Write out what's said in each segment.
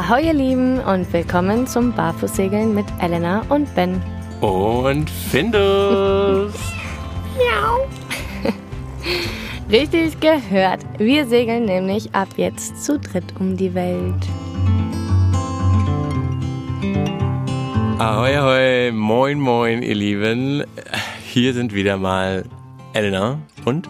Ahoi ihr Lieben und willkommen zum Barfußsegeln mit Elena und Ben. Und Findus. Miau. Richtig gehört. Wir segeln nämlich ab jetzt zu dritt um die Welt. Ahoi, ahoi, moin, moin, ihr Lieben. Hier sind wieder mal Elena und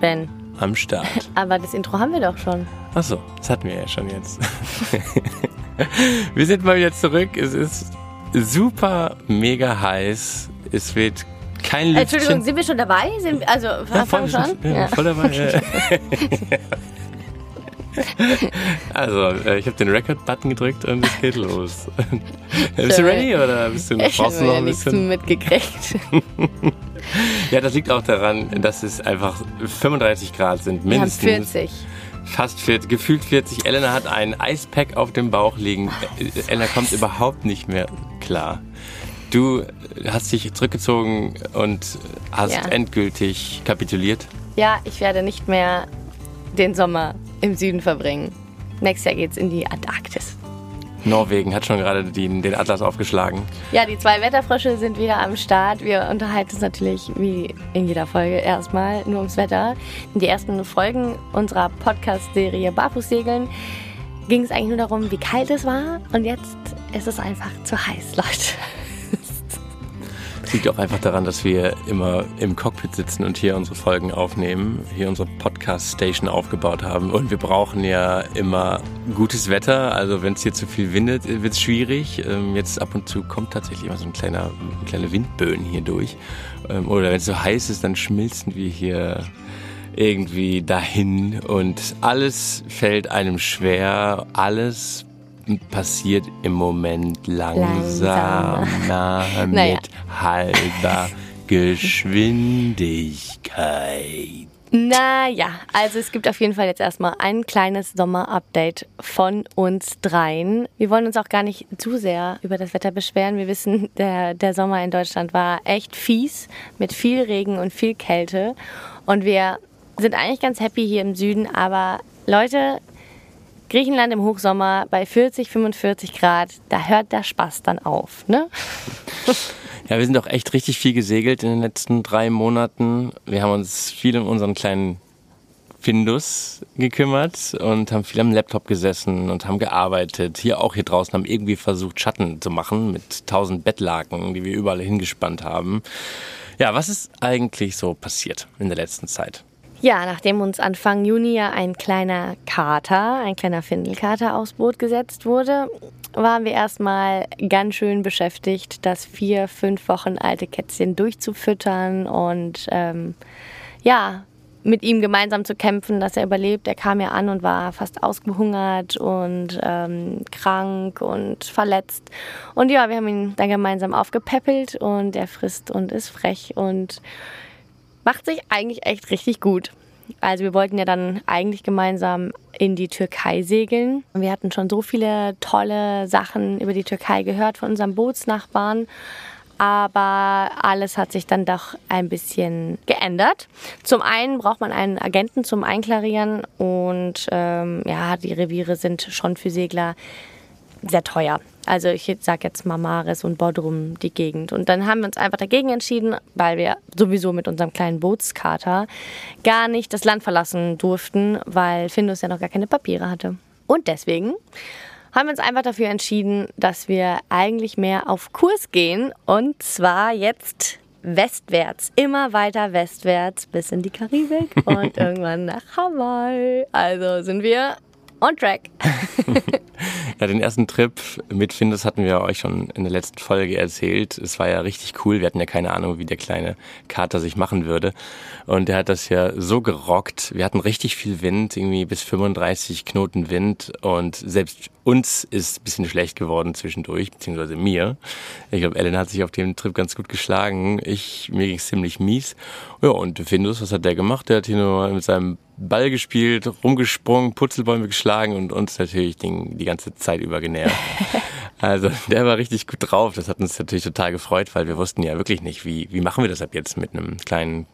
Ben. am Start. Aber das Intro haben wir doch schon. Achso, das hatten wir ja schon jetzt. wir sind mal wieder zurück. Es ist super mega heiß. Es wird kein Lüftchen. Entschuldigung, sind wir schon dabei? Sind, also, Ja, fangen voll, wir schon? ja, voll dabei. also, äh, ich habe den Record-Button gedrückt und es geht los. bist du ready oder bist du Ich brauchst du noch ein bisschen? mitgekriegt. Ja, das liegt auch daran, dass es einfach 35 Grad sind, Wir haben mindestens. 40. Fast 40, gefühlt 40. Elena hat ein Eispack auf dem Bauch liegen. Äh, Elena kommt überhaupt nicht mehr klar. Du hast dich zurückgezogen und hast Ja. endgültig kapituliert. Ja, ich werde nicht mehr den Sommer im Süden verbringen. Nächstes Jahr geht's in die Antarktis. Norwegen hat schon gerade den, den Atlas aufgeschlagen. Ja, die zwei Wetterfrösche sind wieder am Start. Wir unterhalten uns natürlich wie in jeder Folge erstmal nur ums Wetter. In die ersten Folgen unserer Podcast-Serie Barfußsegeln ging es eigentlich nur darum, wie kalt es war. Und jetzt ist es einfach zu heiß, Leute. Liegt auch einfach daran, dass wir immer im Cockpit sitzen und hier unsere Folgen aufnehmen, hier unsere Podcast-Station aufgebaut haben. Und wir brauchen ja immer gutes Wetter. Also wenn es hier zu viel windet, wird es schwierig. Ähm, Jetzt ab und zu kommt tatsächlich immer so ein kleiner, ein kleine Windböen hier durch. Ähm, Oder wenn es so heiß ist, dann schmilzen wir hier irgendwie dahin und alles fällt einem schwer. Alles passiert im Moment langsamer Naja. mit halber Geschwindigkeit. Naja, also es gibt auf jeden Fall jetzt erstmal ein kleines Sommer-Update von uns dreien. Wir wollen uns auch gar nicht zu sehr über das Wetter beschweren. Wir wissen, der, der Sommer in Deutschland war echt fies mit viel Regen und viel Kälte. Und wir sind eigentlich ganz happy hier im Süden. Aber Leute, Griechenland im Hochsommer bei 40, 45 Grad, da hört der Spaß dann auf, ne? Ja, wir sind auch echt richtig viel gesegelt in den letzten drei Monaten. Wir haben uns viel um unseren kleinen Findus gekümmert und haben viel am Laptop gesessen und haben gearbeitet. Hier auch hier draußen haben irgendwie versucht, Schatten zu machen mit tausend Bettlaken, die wir überall hingespannt haben. Ja, was ist eigentlich so passiert in der letzten Zeit? Ja, nachdem uns Anfang Juni ja ein kleiner Kater, ein kleiner Findelkater aufs Boot gesetzt wurde, waren wir erstmal ganz schön beschäftigt, das vier, fünf Wochen alte Kätzchen durchzufüttern und ähm, ja, mit ihm gemeinsam zu kämpfen, dass er überlebt. Er kam ja an und war fast ausgehungert und ähm, krank und verletzt. Und ja, wir haben ihn dann gemeinsam aufgepäppelt und er frisst und ist frech und macht sich eigentlich echt richtig gut. Also wir wollten ja dann eigentlich gemeinsam in die Türkei segeln. Wir hatten schon so viele tolle Sachen über die Türkei gehört von unserem Bootsnachbarn. Aber alles hat sich dann doch ein bisschen geändert. Zum einen braucht man einen Agenten zum Einklarieren und ähm, ja, die Reviere sind schon für Segler sehr teuer. Also ich sage jetzt mal Maris und Bodrum, die Gegend. Und dann haben wir uns einfach dagegen entschieden, weil wir sowieso mit unserem kleinen Bootskater gar nicht das Land verlassen durften, weil Findus ja noch gar keine Papiere hatte. Und deswegen haben wir uns einfach dafür entschieden, dass wir eigentlich mehr auf Kurs gehen. Und zwar jetzt westwärts, immer weiter westwärts bis in die Karibik und irgendwann nach Hawaii. Also sind wir on track. Ja, den ersten Trip mit Findus hatten wir euch schon in der letzten Folge erzählt. Es war ja richtig cool. Wir hatten ja keine Ahnung, wie der kleine Kater sich machen würde. Und der hat das ja so gerockt. Wir hatten richtig viel Wind, irgendwie bis 35 Knoten Wind. Und selbst uns ist ein bisschen schlecht geworden zwischendurch, beziehungsweise mir. Ich glaube, Ellen hat sich auf dem Trip ganz gut geschlagen. Ich, mir ging es ziemlich mies. Ja, und Findus, was hat der gemacht? Der hat hier nur mit seinem Ball gespielt, rumgesprungen, Putzelbäume geschlagen und uns natürlich den, die ganze Zeit über genervt. Also der war richtig gut drauf. Das hat uns natürlich total gefreut, weil wir wussten ja wirklich nicht, wie, wie machen wir das ab jetzt mit einem kleinen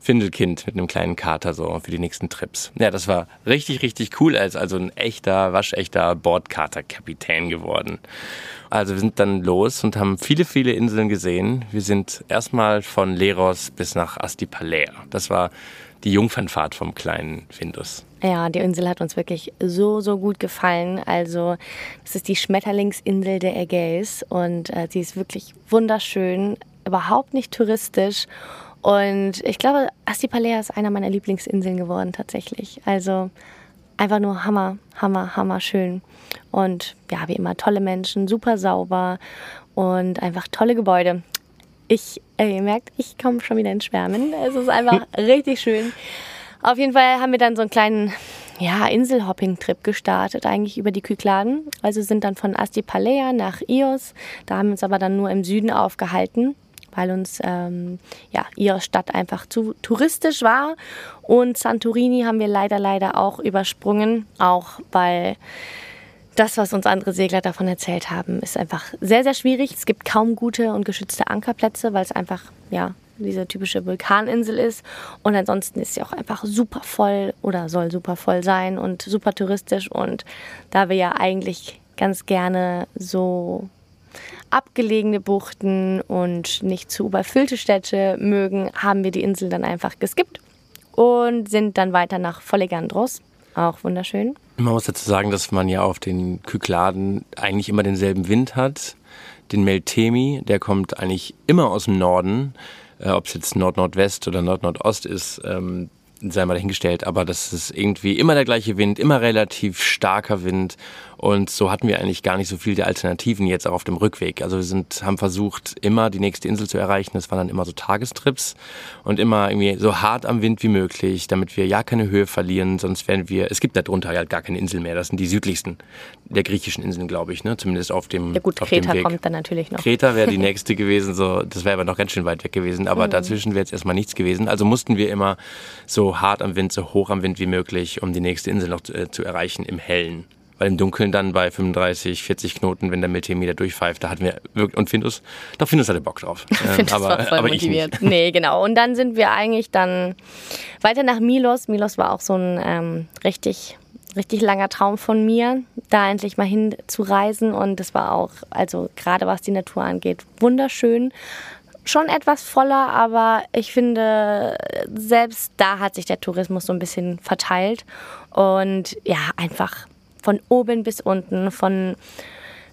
Findelkind mit einem kleinen Kater so für die nächsten Trips. Ja, das war richtig, richtig cool. Er ist also ein echter, waschechter Bordkaterkapitän geworden. Also wir sind dann los und haben viele, viele Inseln gesehen. Wir sind erstmal von Leros bis nach Astipalea. Das war die Jungfernfahrt vom kleinen Findus. Ja, die Insel hat uns wirklich so, so gut gefallen. Also, das ist die Schmetterlingsinsel der Ägäis und äh, sie ist wirklich wunderschön, überhaupt nicht touristisch. Und ich glaube, Astipalea ist einer meiner Lieblingsinseln geworden, tatsächlich. Also, einfach nur Hammer, Hammer, Hammer schön. Und ja, wie immer, tolle Menschen, super sauber und einfach tolle Gebäude. Ich, äh, ihr merkt, ich komme schon wieder ins Schwärmen. Es ist einfach richtig schön. Auf jeden Fall haben wir dann so einen kleinen ja, Inselhopping-Trip gestartet, eigentlich über die Kykladen. Also sind dann von Astipalea nach Ios. Da haben wir uns aber dann nur im Süden aufgehalten, weil uns ähm, ja, Ios Stadt einfach zu touristisch war. Und Santorini haben wir leider, leider auch übersprungen, auch weil das, was uns andere Segler davon erzählt haben, ist einfach sehr, sehr schwierig. Es gibt kaum gute und geschützte Ankerplätze, weil es einfach, ja, diese typische Vulkaninsel ist. Und ansonsten ist sie auch einfach super voll oder soll super voll sein und super touristisch. Und da wir ja eigentlich ganz gerne so abgelegene Buchten und nicht zu überfüllte Städte mögen, haben wir die Insel dann einfach geskippt und sind dann weiter nach Follegandros. Auch wunderschön. Man muss dazu sagen, dass man ja auf den Kykladen eigentlich immer denselben Wind hat. Den Meltemi, der kommt eigentlich immer aus dem Norden. Äh, ob es jetzt Nord-Nordwest oder Nord-Nordost ist, ähm, sei mal dahingestellt, aber das ist irgendwie immer der gleiche Wind, immer relativ starker Wind und so hatten wir eigentlich gar nicht so viele Alternativen jetzt auch auf dem Rückweg. Also wir sind, haben versucht, immer die nächste Insel zu erreichen. Das waren dann immer so Tagestrips und immer irgendwie so hart am Wind wie möglich, damit wir ja keine Höhe verlieren, sonst wären wir, es gibt da drunter halt gar keine Insel mehr. Das sind die südlichsten der griechischen Inseln, glaube ich, ne? Zumindest auf dem Ja gut, auf Kreta dem Weg. kommt dann natürlich noch. Kreta wäre die nächste gewesen, so, das wäre aber noch ganz schön weit weg gewesen, aber Mhm. dazwischen wäre jetzt erstmal nichts gewesen. Also mussten wir immer so hart am Wind, so hoch am Wind wie möglich, um die nächste Insel noch zu, äh, zu erreichen im Hellen. Weil im Dunkeln dann bei 35, 40 Knoten, wenn der Miltemi durchpfeift, da hatten wir wirklich, und Findus, doch Findus hatte Bock drauf. Ähm, finde, das aber, war voll aber ich motiviert. nicht. Nee, genau. Und dann sind wir eigentlich dann weiter nach Milos. Milos war auch so ein ähm, richtig, richtig langer Traum von mir, da endlich mal hin zu reisen. Und das war auch, also gerade was die Natur angeht, wunderschön. Schon etwas voller, aber ich finde, selbst da hat sich der Tourismus so ein bisschen verteilt. Und ja, einfach von oben bis unten, von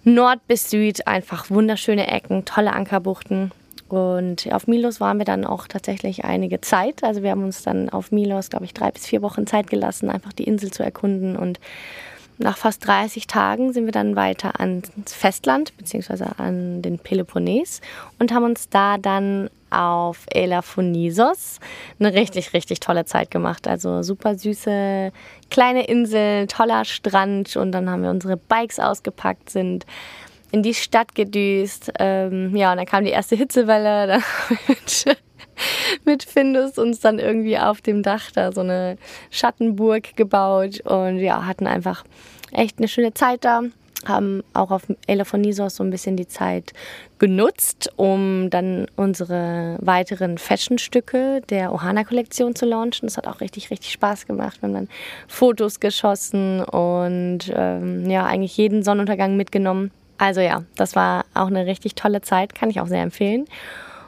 Nord bis Süd einfach wunderschöne Ecken, tolle Ankerbuchten. Und auf Milos waren wir dann auch tatsächlich einige Zeit. Also wir haben uns dann auf Milos, glaube ich, drei bis vier Wochen Zeit gelassen, einfach die Insel zu erkunden. Und nach fast 30 Tagen sind wir dann weiter ans Festland, beziehungsweise an den Peloponnes und haben uns da dann auf Elaphonisos eine richtig, richtig tolle Zeit gemacht. Also super süße kleine Insel, toller Strand und dann haben wir unsere Bikes ausgepackt, sind in die Stadt gedüst. Ähm, ja, und dann kam die erste Hitzewelle. Dann mit Findus uns dann irgendwie auf dem Dach da so eine Schattenburg gebaut und ja, hatten einfach echt eine schöne Zeit da. Haben auch auf Elaphonisos so ein bisschen die Zeit genutzt, um dann unsere weiteren Fashion-Stücke der Ohana-Kollektion zu launchen. Das hat auch richtig, richtig Spaß gemacht. Wir haben dann Fotos geschossen und ähm, ja, eigentlich jeden Sonnenuntergang mitgenommen. Also ja, das war auch eine richtig tolle Zeit, kann ich auch sehr empfehlen.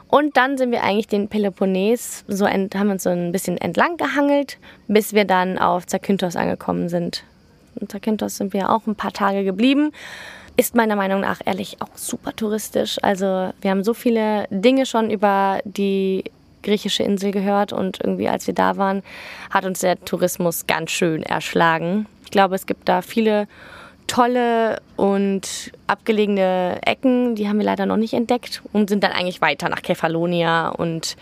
Und dann sind wir eigentlich den Peloponnes, so ent, haben uns so ein bisschen entlang gehangelt, bis wir dann auf Zakynthos angekommen sind. In Zakynthos sind wir auch ein paar Tage geblieben. Ist meiner Meinung nach ehrlich auch super touristisch. Also wir haben so viele Dinge schon über die griechische Insel gehört und irgendwie als wir da waren, hat uns der Tourismus ganz schön erschlagen. Ich glaube, es gibt da viele tolle und abgelegene Ecken, die haben wir leider noch nicht entdeckt und sind dann eigentlich weiter nach Kefalonia und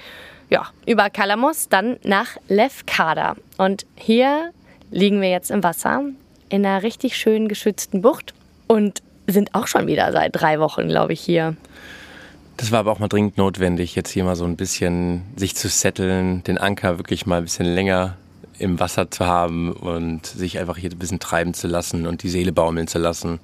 ja, über Kalamos dann nach Lefkada. Und hier liegen wir jetzt im Wasser in einer richtig schön geschützten Bucht und sind auch schon wieder seit drei Wochen, glaube ich, hier. Das war aber auch mal dringend notwendig, jetzt hier mal so ein bisschen sich zu setteln, den Anker wirklich mal ein bisschen länger im Wasser zu haben und sich einfach hier ein bisschen treiben zu lassen und die Seele baumeln zu lassen.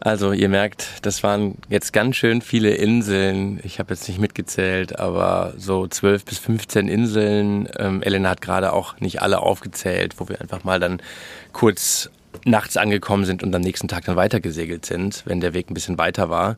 Also ihr merkt, das waren jetzt ganz schön viele Inseln. Ich habe jetzt nicht mitgezählt, aber so 12 bis 15 Inseln. Ähm, Elena hat gerade auch nicht alle aufgezählt, wo wir einfach mal dann kurz nachts angekommen sind und am nächsten Tag dann weitergesegelt sind, wenn der Weg ein bisschen weiter war.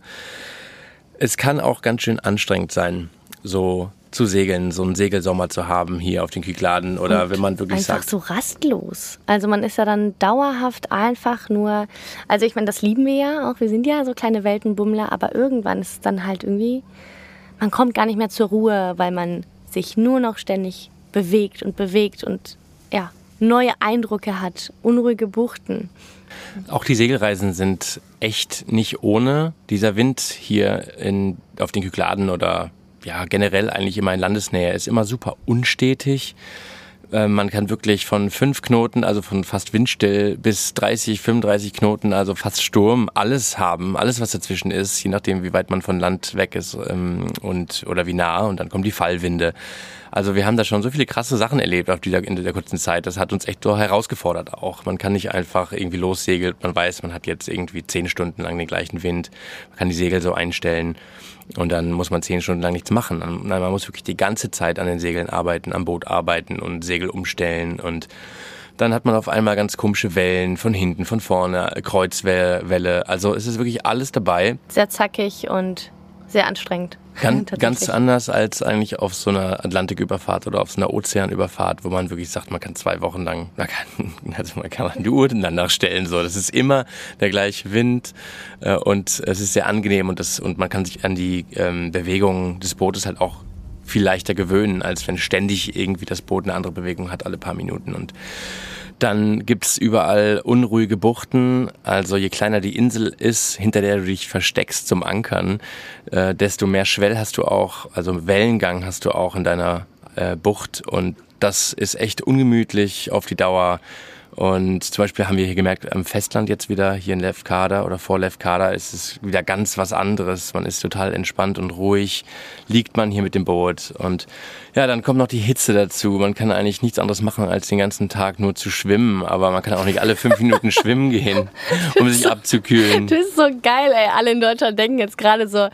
Es kann auch ganz schön anstrengend sein, so zu segeln, so einen Segelsommer zu haben hier auf den Kykladen oder und wenn man wirklich einfach sagt. so rastlos. Also man ist ja dann dauerhaft einfach nur, also ich meine, das lieben wir ja auch, wir sind ja so kleine Weltenbummler, aber irgendwann ist es dann halt irgendwie, man kommt gar nicht mehr zur Ruhe, weil man sich nur noch ständig bewegt und bewegt und neue Eindrücke hat, unruhige Buchten. Auch die Segelreisen sind echt nicht ohne. Dieser Wind hier in, auf den Kykladen oder ja, generell eigentlich immer in Landesnähe ist immer super unstetig. Äh, man kann wirklich von fünf Knoten, also von fast windstill, bis 30, 35 Knoten, also fast Sturm, alles haben, alles was dazwischen ist, je nachdem, wie weit man von Land weg ist ähm, und oder wie nah. Und dann kommen die Fallwinde. Also wir haben da schon so viele krasse Sachen erlebt auf dieser in der kurzen Zeit. Das hat uns echt so herausgefordert auch. Man kann nicht einfach irgendwie lossegeln. Man weiß, man hat jetzt irgendwie zehn Stunden lang den gleichen Wind. Man kann die Segel so einstellen. Und dann muss man zehn Stunden lang nichts machen. Nein, man muss wirklich die ganze Zeit an den Segeln arbeiten, am Boot arbeiten und Segel umstellen und dann hat man auf einmal ganz komische Wellen von hinten, von vorne, Kreuzwelle. Also es ist wirklich alles dabei. Sehr zackig und sehr anstrengend. Ganz, ganz anders als eigentlich auf so einer Atlantiküberfahrt oder auf so einer Ozeanüberfahrt, wo man wirklich sagt, man kann zwei Wochen lang, man kann, also man kann die Uhr danach stellen. So, das ist immer der gleiche Wind äh, und es ist sehr angenehm und das und man kann sich an die ähm, Bewegungen des Bootes halt auch viel leichter gewöhnen, als wenn ständig irgendwie das Boot eine andere Bewegung hat alle paar Minuten und dann gibt's überall unruhige Buchten. Also je kleiner die Insel ist, hinter der du dich versteckst zum Ankern, äh, desto mehr Schwell hast du auch, also Wellengang hast du auch in deiner äh, Bucht. Und das ist echt ungemütlich auf die Dauer. Und zum Beispiel haben wir hier gemerkt, am Festland jetzt wieder, hier in Lefkada oder vor Lefkada, ist es wieder ganz was anderes. Man ist total entspannt und ruhig, liegt man hier mit dem Boot. Und ja, dann kommt noch die Hitze dazu. Man kann eigentlich nichts anderes machen, als den ganzen Tag nur zu schwimmen. Aber man kann auch nicht alle fünf Minuten schwimmen gehen, um sich abzukühlen. Das ist so geil, ey. Alle in Deutschland denken jetzt gerade so,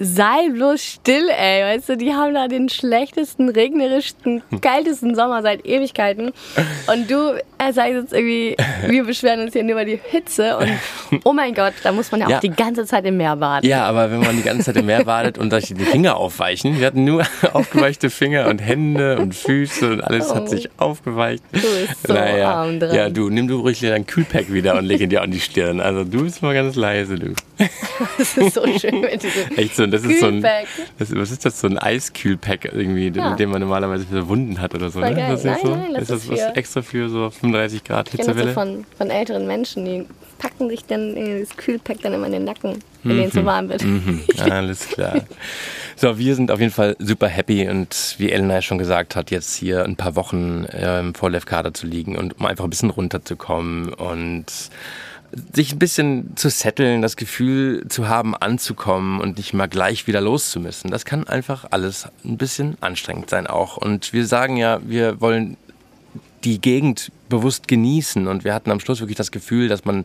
sei bloß still, ey. Weißt du, die haben da den schlechtesten, regnerischsten, kaltesten Sommer seit Ewigkeiten. Und du er sagst jetzt irgendwie, wir beschweren uns hier nur über die Hitze. Und oh mein Gott, da muss man ja, ja, auch die ganze Zeit im Meer baden. Ja, aber wenn man die ganze Zeit im Meer badet und sich die Finger aufweichen, wir hatten nur aufgeweichte Finger und Hände und Füße und alles oh. hat sich aufgeweicht. Du bist so naja, arm dran. Ja, du, nimm du ruhig dein Kühlpack wieder und leg ihn dir an die Stirn. Also du bist mal ganz leise, du. das ist so schön mit diesem Echt so, das ist so ein, das, was ist das, so ein Eiskühlpack irgendwie, ja. mit dem man normalerweise für Wunden hat oder so, ne? Das nein, so? nein, das ist das was extra für so 35 Grad Hitzewelle? Ich von, von älteren Menschen, die packen sich dann das Kühlpack dann immer in den Nacken, wenn mhm. denen so warm wird. Mhm. Alles klar. So, wir sind auf jeden Fall super happy und wie Elena ja schon gesagt hat, jetzt hier ein paar Wochen ähm, vor Lefkada zu liegen und um einfach ein bisschen runterzukommen und sich ein bisschen zu setteln, das Gefühl zu haben, anzukommen und nicht mal gleich wieder loszumüssen. Das kann einfach alles ein bisschen anstrengend sein auch. Und wir sagen ja, wir wollen die Gegend bewusst genießen. Und wir hatten am Schluss wirklich das Gefühl, dass man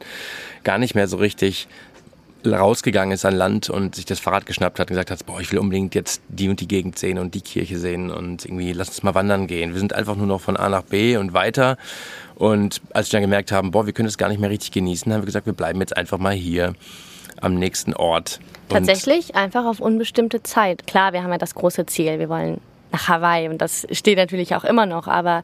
gar nicht mehr so richtig rausgegangen ist an Land und sich das Fahrrad geschnappt hat und gesagt hat, boah, ich will unbedingt jetzt die und die Gegend sehen und die Kirche sehen und irgendwie lass uns mal wandern gehen. Wir sind einfach nur noch von A nach B und weiter. Und als wir dann gemerkt haben, boah, wir können es gar nicht mehr richtig genießen, haben wir gesagt, wir bleiben jetzt einfach mal hier am nächsten Ort. Tatsächlich einfach auf unbestimmte Zeit. Klar, wir haben ja das große Ziel, wir wollen nach Hawaii und das steht natürlich auch immer noch, aber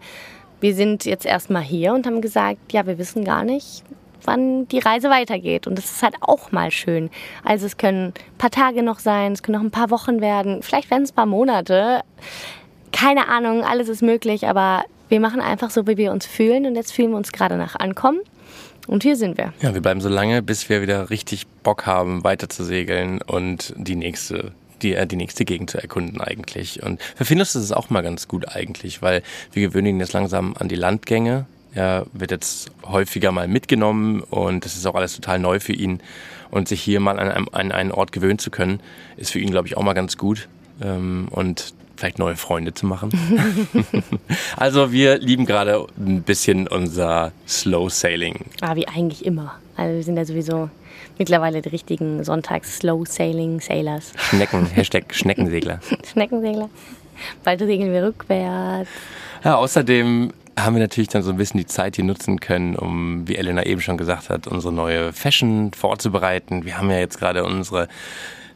wir sind jetzt erstmal hier und haben gesagt, ja, wir wissen gar nicht, wann die Reise weitergeht. Und das ist halt auch mal schön. Also es können ein paar Tage noch sein, es können noch ein paar Wochen werden, vielleicht werden es ein paar Monate. Keine Ahnung, alles ist möglich, aber wir machen einfach so, wie wir uns fühlen. Und jetzt fühlen wir uns gerade nach Ankommen. Und hier sind wir. Ja, wir bleiben so lange, bis wir wieder richtig Bock haben, weiter zu segeln und die nächste die, äh, die nächste Gegend zu erkunden eigentlich. Und für Findus ist es auch mal ganz gut eigentlich, weil wir gewöhnen jetzt langsam an die Landgänge. Er wird jetzt häufiger mal mitgenommen und das ist auch alles total neu für ihn. Und sich hier mal an, einem, an einen Ort gewöhnen zu können, ist für ihn, glaube ich, auch mal ganz gut. Ähm, und vielleicht neue Freunde zu machen. also wir lieben gerade ein bisschen unser Slow Sailing. Ah, wie eigentlich immer. Also wir sind ja sowieso mittlerweile die richtigen Sonntags-Slow-Sailing-Sailors. Schnecken, Hashtag Schneckensegler. Schneckensegler. Bald regeln wir rückwärts. Ja, außerdem haben wir natürlich dann so ein bisschen die Zeit hier nutzen können, um, wie Elena eben schon gesagt hat, unsere neue Fashion vorzubereiten. Wir haben ja jetzt gerade unsere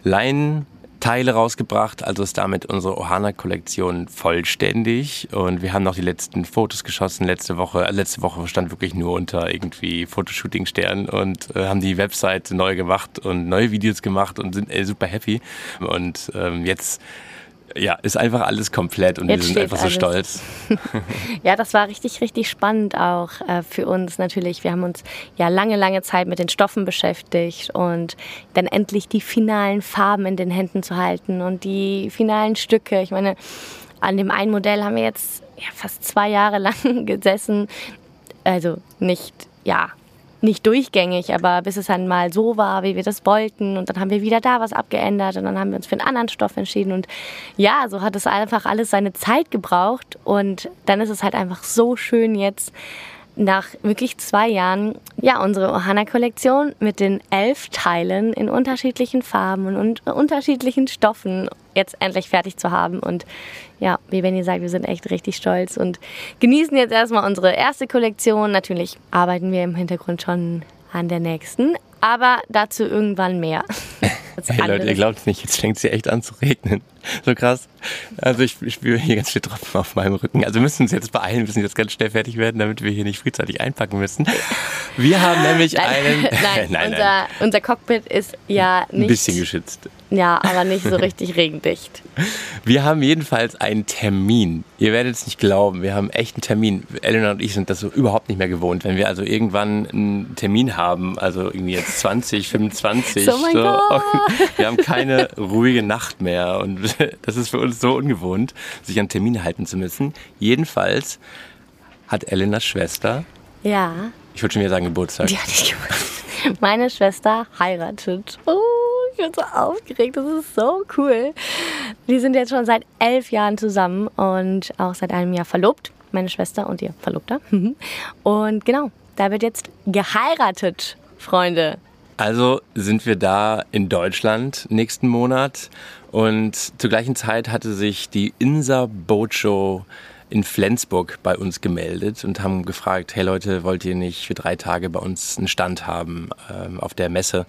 Leinen Teile rausgebracht, also ist damit unsere Ohana-Kollektion vollständig und wir haben noch die letzten Fotos geschossen letzte Woche. Äh, letzte Woche stand wirklich nur unter irgendwie Fotoshooting-Stern und äh, haben die Website neu gemacht und neue Videos gemacht und sind äh, super happy. Und ähm, jetzt ja, ist einfach alles komplett und Jetzt wir sind einfach so stolz. ja, das war richtig, richtig spannend auch äh, für uns natürlich. Wir haben uns ja lange, lange Zeit mit den Stoffen beschäftigt und dann endlich die finalen Farben in den Händen zu halten und die finalen Stücke. Ich meine, an dem einen Modell haben wir jetzt ja, fast zwei Jahre lang gesessen. Also nicht, ja, nicht durchgängig, aber bis es dann mal so war, wie wir das wollten. Und dann haben wir wieder da was abgeändert und dann haben wir uns für einen anderen Stoff entschieden. Und ja, so hat es einfach alles seine Zeit gebraucht. Und dann ist es halt einfach so schön jetzt nach wirklich zwei Jahren, ja, unsere Ohana-Kollektion mit den elf Teilen in unterschiedlichen Farben und unterschiedlichen Stoffen jetzt endlich fertig zu haben. Und ja, wie Benny sagt, wir sind echt richtig stolz und genießen jetzt erstmal unsere erste Kollektion. Natürlich arbeiten wir im Hintergrund schon an der nächsten, aber dazu irgendwann mehr. Hey Leute, ihr glaubt es nicht, jetzt fängt es hier echt an zu regnen. So krass. Also ich, spüre hier ganz viele Tropfen auf meinem Rücken. Also wir müssen uns jetzt beeilen, wir müssen jetzt ganz schnell fertig werden, damit wir hier nicht frühzeitig einpacken müssen. Wir haben nämlich nein, einen... nein, nein, unser, nein, unser Cockpit ist ja nicht... Ein bisschen geschützt. Ja, aber nicht so richtig regendicht. Wir haben jedenfalls einen Termin. Ihr werdet es nicht glauben, wir haben echt einen Termin. Elena und ich sind das so überhaupt nicht mehr gewohnt. Wenn wir also irgendwann einen Termin haben, also irgendwie jetzt 20, 25, oh mein so, Gott. wir haben keine ruhige Nacht mehr. Und das ist für uns so ungewohnt, sich an Termine halten zu müssen. Jedenfalls hat Elenas Schwester. Ja. Ich würde schon wieder sagen Geburtstag. Die hatte ich Geburtstag. Meine Schwester heiratet. Oh ich bin so aufgeregt, das ist so cool. Wir sind jetzt schon seit elf Jahren zusammen und auch seit einem Jahr verlobt, meine Schwester und ihr Verlobter. Und genau, da wird jetzt geheiratet, Freunde. Also sind wir da in Deutschland nächsten Monat und zur gleichen Zeit hatte sich die Insa Boat Show in Flensburg bei uns gemeldet und haben gefragt, hey Leute, wollt ihr nicht für drei Tage bei uns einen Stand haben ähm, auf der Messe?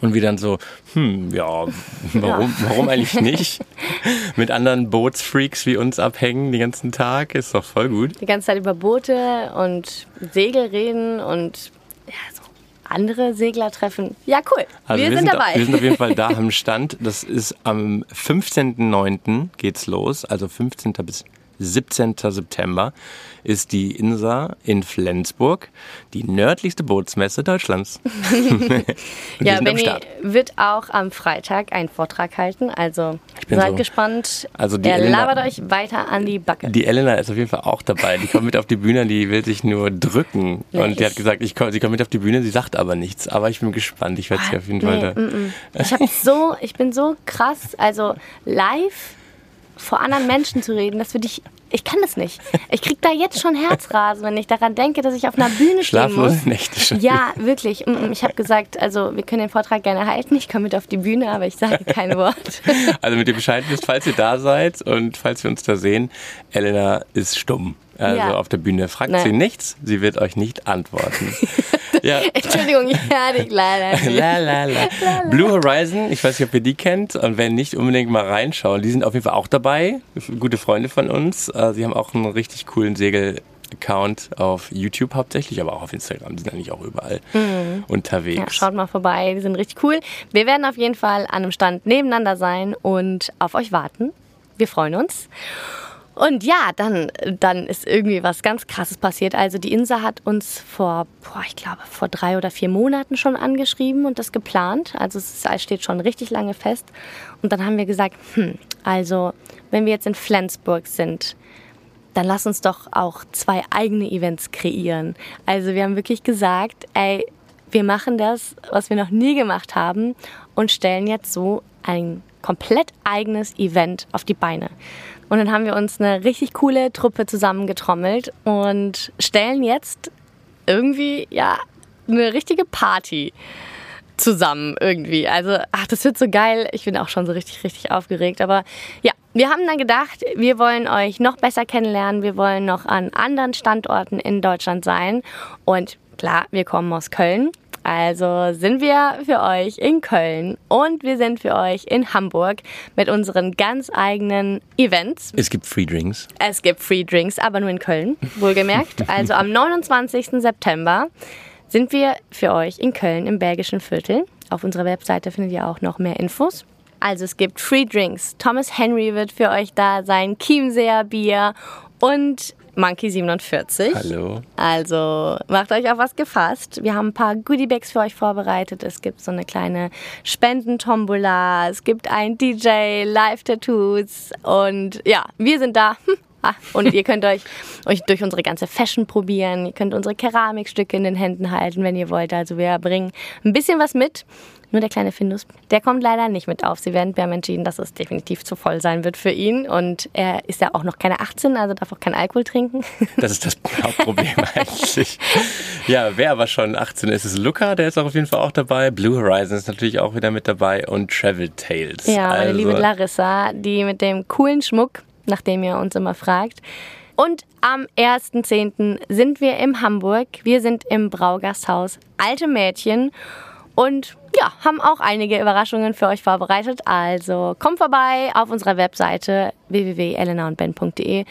Und wir dann so, hm, ja, warum, ja. warum eigentlich nicht? Mit anderen Bootsfreaks wie uns abhängen den ganzen Tag, ist doch voll gut. Die ganze Zeit über Boote und Segel reden und ja, so andere Segler treffen. Ja, cool. Also wir, wir sind, sind, dabei. Wir sind auf jeden Fall da am Stand. Das ist am 15.09. geht's los, also 15. bis 17. September ist die INSA in Flensburg, die nördlichste Bootsmesse Deutschlands. ja, Benny wird auch am Freitag einen Vortrag halten, also seid so, gespannt. Also die er Elena, labert euch weiter an die Backe. Die Elena ist auf jeden Fall auch dabei. Die kommt mit auf die Bühne, die will sich nur drücken. Nee, und die hat gesagt, ich komm, sie kommt mit auf die Bühne, sie sagt aber nichts. Aber ich bin gespannt, ich werde sie auf jeden nee, Fall da. Mm, mm. Ich, hab so, ich bin so krass, also live vor anderen Menschen zu reden, das würde ich ich kann das nicht. Ich kriege da jetzt schon Herzrasen, wenn ich daran denke, dass ich auf einer Bühne stehen muss. Nächte schon. Ja, wirklich. Mm, mm, ich habe gesagt, also wir können den Vortrag gerne halten. Ich komme mit auf die Bühne, aber ich sage kein Wort. Also mit ihr Bescheid wisst, falls ihr da seid und falls wir uns da sehen, Elena ist stumm. Also ja. auf der Bühne fragt Nein. sie nichts, sie wird euch nicht antworten. ja. Entschuldigung, ja, ich leider la, la, la. Blue Horizon, ich weiß nicht, ob ihr die kennt und wenn nicht, unbedingt mal reinschauen. Die sind auf jeden Fall auch dabei, gute Freunde von uns. Äh, sie haben auch einen richtig coolen Segel Account auf YouTube hauptsächlich, aber auch auf Instagram. Die sind eigentlich auch überall mhm. unterwegs. Ja, schaut mal vorbei, die sind richtig cool. Wir werden auf jeden Fall an einem Stand nebeneinander sein und auf euch warten. Wir freuen uns. Und ja, dann, dann ist irgendwie was ganz Krasses passiert. Also die Insa hat uns vor, boah, ich glaube, vor drei oder vier Monaten schon angeschrieben und das geplant. Also es steht schon richtig lange fest. Und dann haben wir gesagt, hm, also wenn wir jetzt in Flensburg sind, dann lass uns doch auch zwei eigene Events kreieren. Also wir haben wirklich gesagt, ey, wir machen das, was wir noch nie gemacht haben und stellen jetzt so ein komplett eigenes Event auf die Beine. Und dann haben wir uns eine richtig coole Truppe zusammengetrommelt und stellen jetzt irgendwie, ja, eine richtige Party zusammen irgendwie. Also, ach, das wird so geil. Ich bin auch schon so richtig, richtig aufgeregt. Aber ja, wir haben dann gedacht, wir wollen euch noch besser kennenlernen. Wir wollen noch an anderen Standorten in Deutschland sein. Und klar, wir kommen aus Köln. Also sind wir für euch in Köln und wir sind für euch in Hamburg mit unseren ganz eigenen Events. Es gibt Free Drinks. Es gibt Free Drinks, aber nur in Köln, wohlgemerkt. Also am 29. September sind wir für euch in Köln im belgischen Viertel. Auf unserer Webseite findet ihr auch noch mehr Infos. Also es gibt Free Drinks. Thomas Henry wird für euch da sein, Chiemseer Bier und Monkey 47. Hallo. Also macht euch auf was gefasst. Wir haben ein paar Goodiebags für euch vorbereitet. Es gibt so eine kleine Spendentombola. Es gibt ein DJ, Live-Tattoos und ja, wir sind da. Ah, und ihr könnt euch, euch durch unsere ganze Fashion probieren. Ihr könnt unsere Keramikstücke in den Händen halten, wenn ihr wollt. Also wir bringen ein bisschen was mit. Nur der kleine Findus, der kommt leider nicht mit aufs Event. Wir haben entschieden, dass es definitiv zu voll sein wird für ihn. Und er ist ja auch noch keine 18, also darf auch keinen Alkohol trinken. Das ist das Hauptproblem eigentlich. Ja, wer aber schon 18 ist, ist Luca, der ist auch auf jeden Fall auch dabei. Blue Horizon ist natürlich auch wieder mit dabei und Travel Tales. Ja, meine also, liebe Larissa, die mit dem coolen Schmuck, nach dem ihr uns immer fragt. Und am 1.10. sind wir in Hamburg. Wir sind im Braugasthaus Alte Mädchen und ja, haben auch einige Überraschungen für euch vorbereitet. Also kommt vorbei auf unserer Webseite www.elenaundben.de.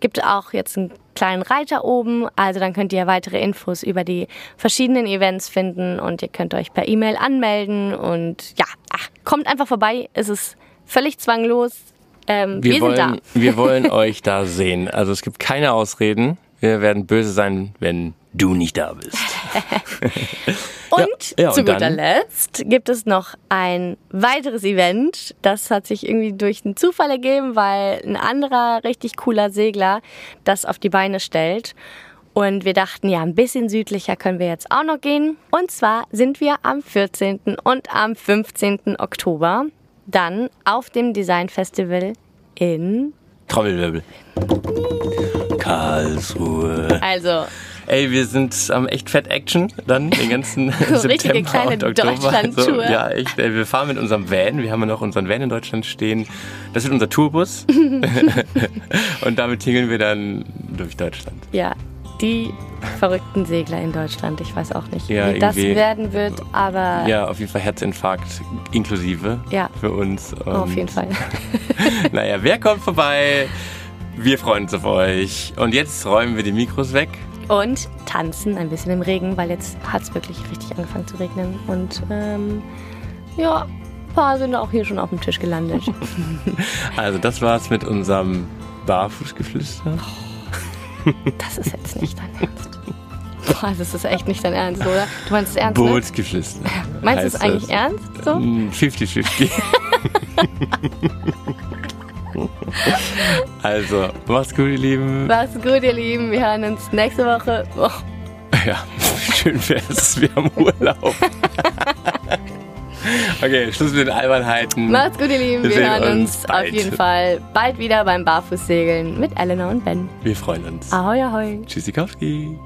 Gibt auch jetzt einen kleinen Reiter oben, also dann könnt ihr weitere Infos über die verschiedenen Events finden und ihr könnt euch per E-Mail anmelden und ja, ach, kommt einfach vorbei. Es ist völlig zwanglos. Ähm, wir, wir, wollen, sind da. wir wollen euch da sehen. Also es gibt keine Ausreden. Wir werden böse sein, wenn du nicht da bist. Und Ja, ja, zu und guter dann? Letzt gibt es noch ein weiteres Event. Das hat sich irgendwie durch einen Zufall ergeben, weil ein anderer richtig cooler Segler das auf die Beine stellt. Und wir dachten, ja, ein bisschen südlicher können wir jetzt auch noch gehen. Und zwar sind wir am 14. und am 15. Oktober dann auf dem Design Festival in, Trommelwirbel. Karlsruhe. also Ey, wir sind am echt Fett Action dann den ganzen September kleine und Oktober. Deutschland-Tour. ja, echt. Ey, wir fahren mit unserem Van. Wir haben ja noch unseren Van in Deutschland stehen. Das wird unser Tourbus. und damit tingeln wir dann durch Deutschland. Ja, die verrückten Segler in Deutschland. Ich weiß auch nicht, Ja, wie das werden wird, aber Ja, auf jeden Fall Herzinfarkt inklusive Ja. für uns. Und auf jeden Fall. Naja, wer kommt vorbei? Wir freuen uns auf euch. Und jetzt räumen wir die Mikros weg. Und tanzen ein bisschen im Regen, weil jetzt hat es wirklich richtig angefangen zu regnen. Und ähm, ja, ein paar sind auch hier schon auf dem Tisch gelandet. Also das war's mit unserem Barfußgeflüster. Das ist jetzt nicht dein Ernst. Boah, das ist echt nicht dein Ernst, oder? Du meinst es ernst, ne? Bootsgeflüster. Meinst du es eigentlich das. ernst so? 50-50. also, macht's gut, ihr Lieben. Mach's gut, ihr Lieben. Wir hören uns nächste Woche. Oh, Ja, schön wär's, wir haben Urlaub. okay, Schluss mit den Albernheiten. macht's gut, ihr Lieben. Wir Wir, hören uns uns auf jeden Fall bald wieder beim Barfußsegeln mit Elena und Ben. Wir freuen uns. Ahoi, ahoi. Tschüssikowski.